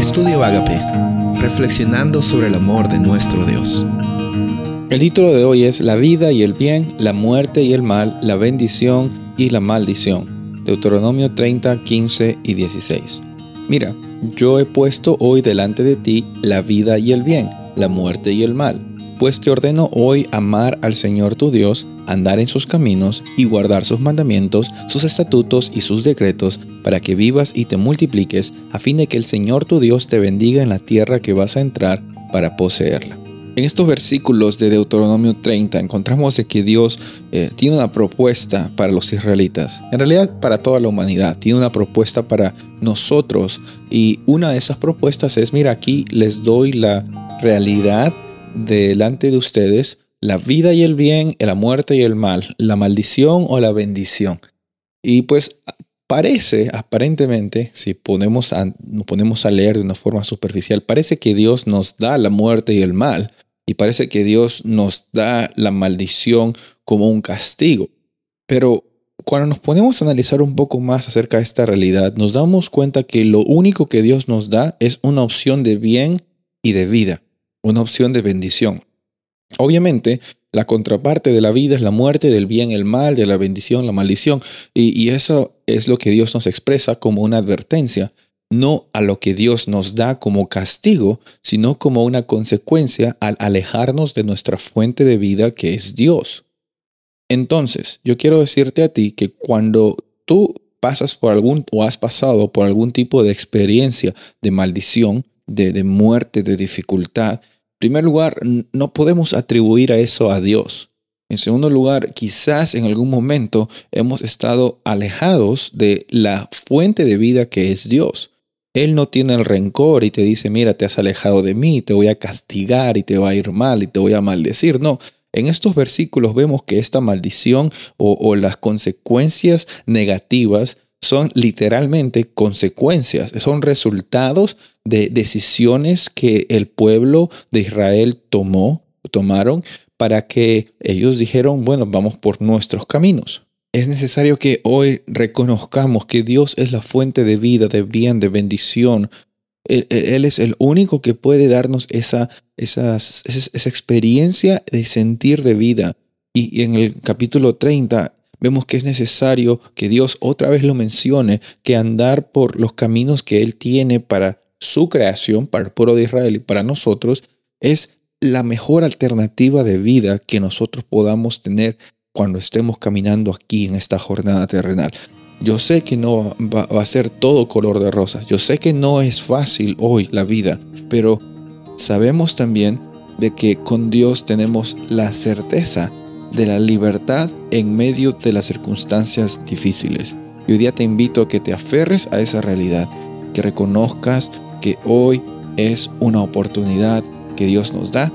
Estudio Agape, reflexionando sobre el amor de nuestro Dios. El título de hoy es La vida y el bien, la muerte y el mal, la bendición y la maldición. Deuteronomio 30, 15 y 16. Mira, yo he puesto hoy delante de ti la vida y el bien, la muerte y el mal pues te ordeno hoy amar al Señor tu Dios, andar en sus caminos y guardar sus mandamientos, sus estatutos y sus decretos, para que vivas y te multipliques, a fin de que el Señor tu Dios te bendiga en la tierra que vas a entrar para poseerla. En estos versículos de Deuteronomio 30 encontramos que Dios eh, tiene una propuesta para los israelitas, en realidad para toda la humanidad, tiene una propuesta para nosotros y una de esas propuestas es, mira, aquí les doy la realidad delante de ustedes la vida y el bien, la muerte y el mal, la maldición o la bendición. Y pues parece, aparentemente, si ponemos nos ponemos a leer de una forma superficial, parece que Dios nos da la muerte y el mal, y parece que Dios nos da la maldición como un castigo. Pero cuando nos ponemos a analizar un poco más acerca de esta realidad, nos damos cuenta que lo único que Dios nos da es una opción de bien y de vida una opción de bendición. Obviamente, la contraparte de la vida es la muerte, del bien, el mal, de la bendición, la maldición. Y, eso es lo que Dios nos expresa como una advertencia, no a lo que Dios nos da como castigo, sino como una consecuencia al alejarnos de nuestra fuente de vida que es Dios. Entonces, yo quiero decirte a ti que cuando tú pasas por algún o has pasado por algún tipo de experiencia de maldición, de, muerte, de dificultad, primer lugar, no podemos atribuir a eso a Dios. En segundo lugar, quizás en algún momento hemos estado alejados de la fuente de vida que es Dios. Él no tiene el rencor y te dice, mira, te has alejado de mí, te voy a castigar y te va a ir mal y te voy a maldecir. No, en estos versículos vemos que esta maldición o, o las consecuencias negativas son literalmente consecuencias, son resultados de decisiones que el pueblo de Israel tomó, tomaron para que ellos dijeron, bueno, vamos por nuestros caminos. Es necesario que hoy reconozcamos que Dios es la fuente de vida, de bien, de bendición. Él, es el único que puede darnos esa, esa, esa experiencia de sentir de vida. Y, y en el capítulo 30 vemos que es necesario que Dios otra vez lo mencione, que andar por los caminos que Él tiene para su creación, para el pueblo de Israel y para nosotros, es la mejor alternativa de vida que nosotros podamos tener cuando estemos caminando aquí en esta jornada terrenal. Yo sé que no va, a ser todo color de rosas, yo sé que no es fácil hoy la vida, pero sabemos también de que con Dios tenemos la certeza de la libertad en medio de las circunstancias difíciles. Y hoy día te invito a que te aferres a esa realidad, que reconozcas que hoy es una oportunidad que Dios nos da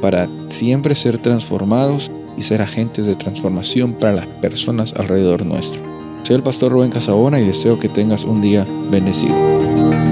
para siempre ser transformados y ser agentes de transformación para las personas alrededor nuestro. Soy el pastor Rubén Casabona y deseo que tengas un día bendecido.